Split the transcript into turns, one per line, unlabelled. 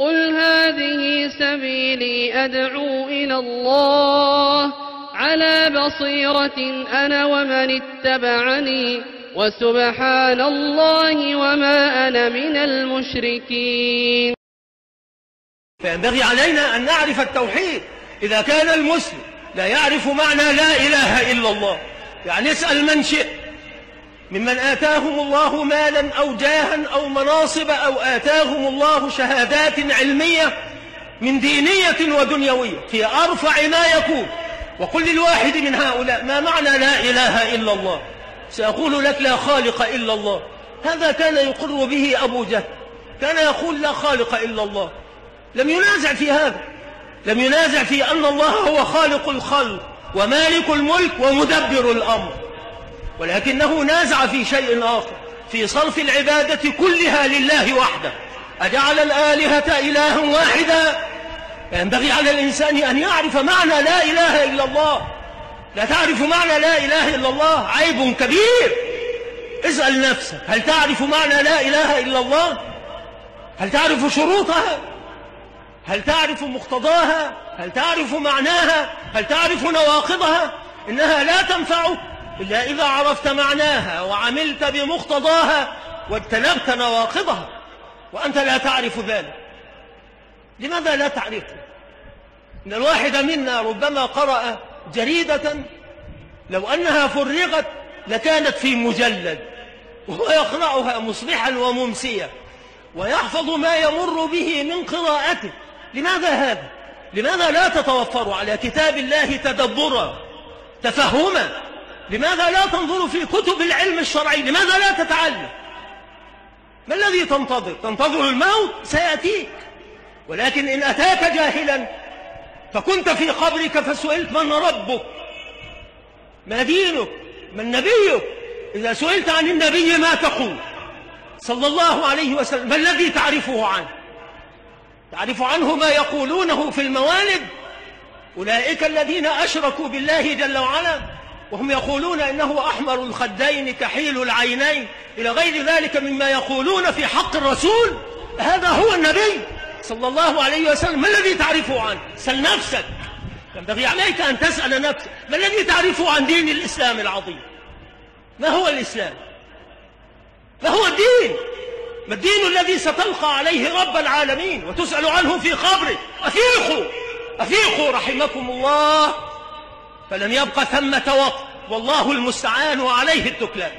قل هذه سبيلي أدعو إلى الله على بصيرة أنا ومن اتبعني وسبحان الله وما أنا من المشركين.
فينبغي علينا أن نعرف التوحيد. إذا كان المسلم لا يعرف معنى لا إله إلا الله يعني اسأل من شئ ممن آتاهم الله مالا أو جاها أو مناصب أو آتاهم الله شهادات علمية من دينية ودنيوية. في أرفع ما يكون. وقل للواحد من هؤلاء ما معنى لا إله إلا الله؟ سأقول لك لا خالق إلا الله. هذا كان يقر به أبو جهل. كان يقول لا خالق إلا الله. لم ينازع في هذا. لم ينازع في أن الله هو خالق الخلق ومالك الملك ومدبر الأمر. ولكنه نازع في شيء آخر في صرف العبادة كلها لله وحده. أجعل الآلهة إلها واحدا؟ ينبغي على الإنسان أن يعرف معنى لا إله إلا الله. لا تعرف معنى لا إله إلا الله؟ عيب كبير. اسأل نفسك هل تعرف معنى لا إله إلا الله؟ هل تعرف شروطها؟ هل تعرف مقتضاها؟ هل تعرف معناها؟ هل تعرف نواقضها؟ إنها لا تنفعك إلا إذا عرفت معناها وعملت بمقتضاها واجتنبت نواقضها وأنت لا تعرف ذلك. لماذا لا تعرفه إن الواحد منا ربما قرأ جريدة لو أنها فرغت لكانت في مجلد وهو يقرأها مصبحا وممسيا ويحفظ ما يمر به من قراءته. لماذا هذا؟ لماذا لا تتوفر على كتاب الله تدبرا تفهما لماذا لا تنظر في كتب العلم الشرعي؟ لماذا لا تتعلم؟ ما الذي تنتظر؟ تنتظر الموت؟ سيأتيك. ولكن إن أتاك جاهلا فكنت في قبرك فسئلت من ربك؟ ما دينك؟ من نبيك؟ إذا سئلت عن النبي ما تقول؟ صلى الله عليه وسلم. ما الذي تعرفه عنه؟ تعرف عنه ما يقولونه في الموالد؟ أولئك الذين أشركوا بالله جل وعلا. وهم يقولون إنه أحمر الخدين كحيل العينين. إلى غير ذلك مما يقولون في حق الرسول. هذا هو النبي صلى الله عليه وسلم. ما الذي تعرفه عنه سل نفسك. ينبغي عليك أن تسأل نفسك. ما الذي تعرفه عن دين الإسلام العظيم؟ ما هو الإسلام؟ ما هو الدين؟ ما الدين الذي ستلقى عليه رب العالمين وتسأل عنه في قبره؟ أفيقوا أفيقوا رحمكم الله. فلم يبق ثمة وقت. والله المستعان وعليه التكلان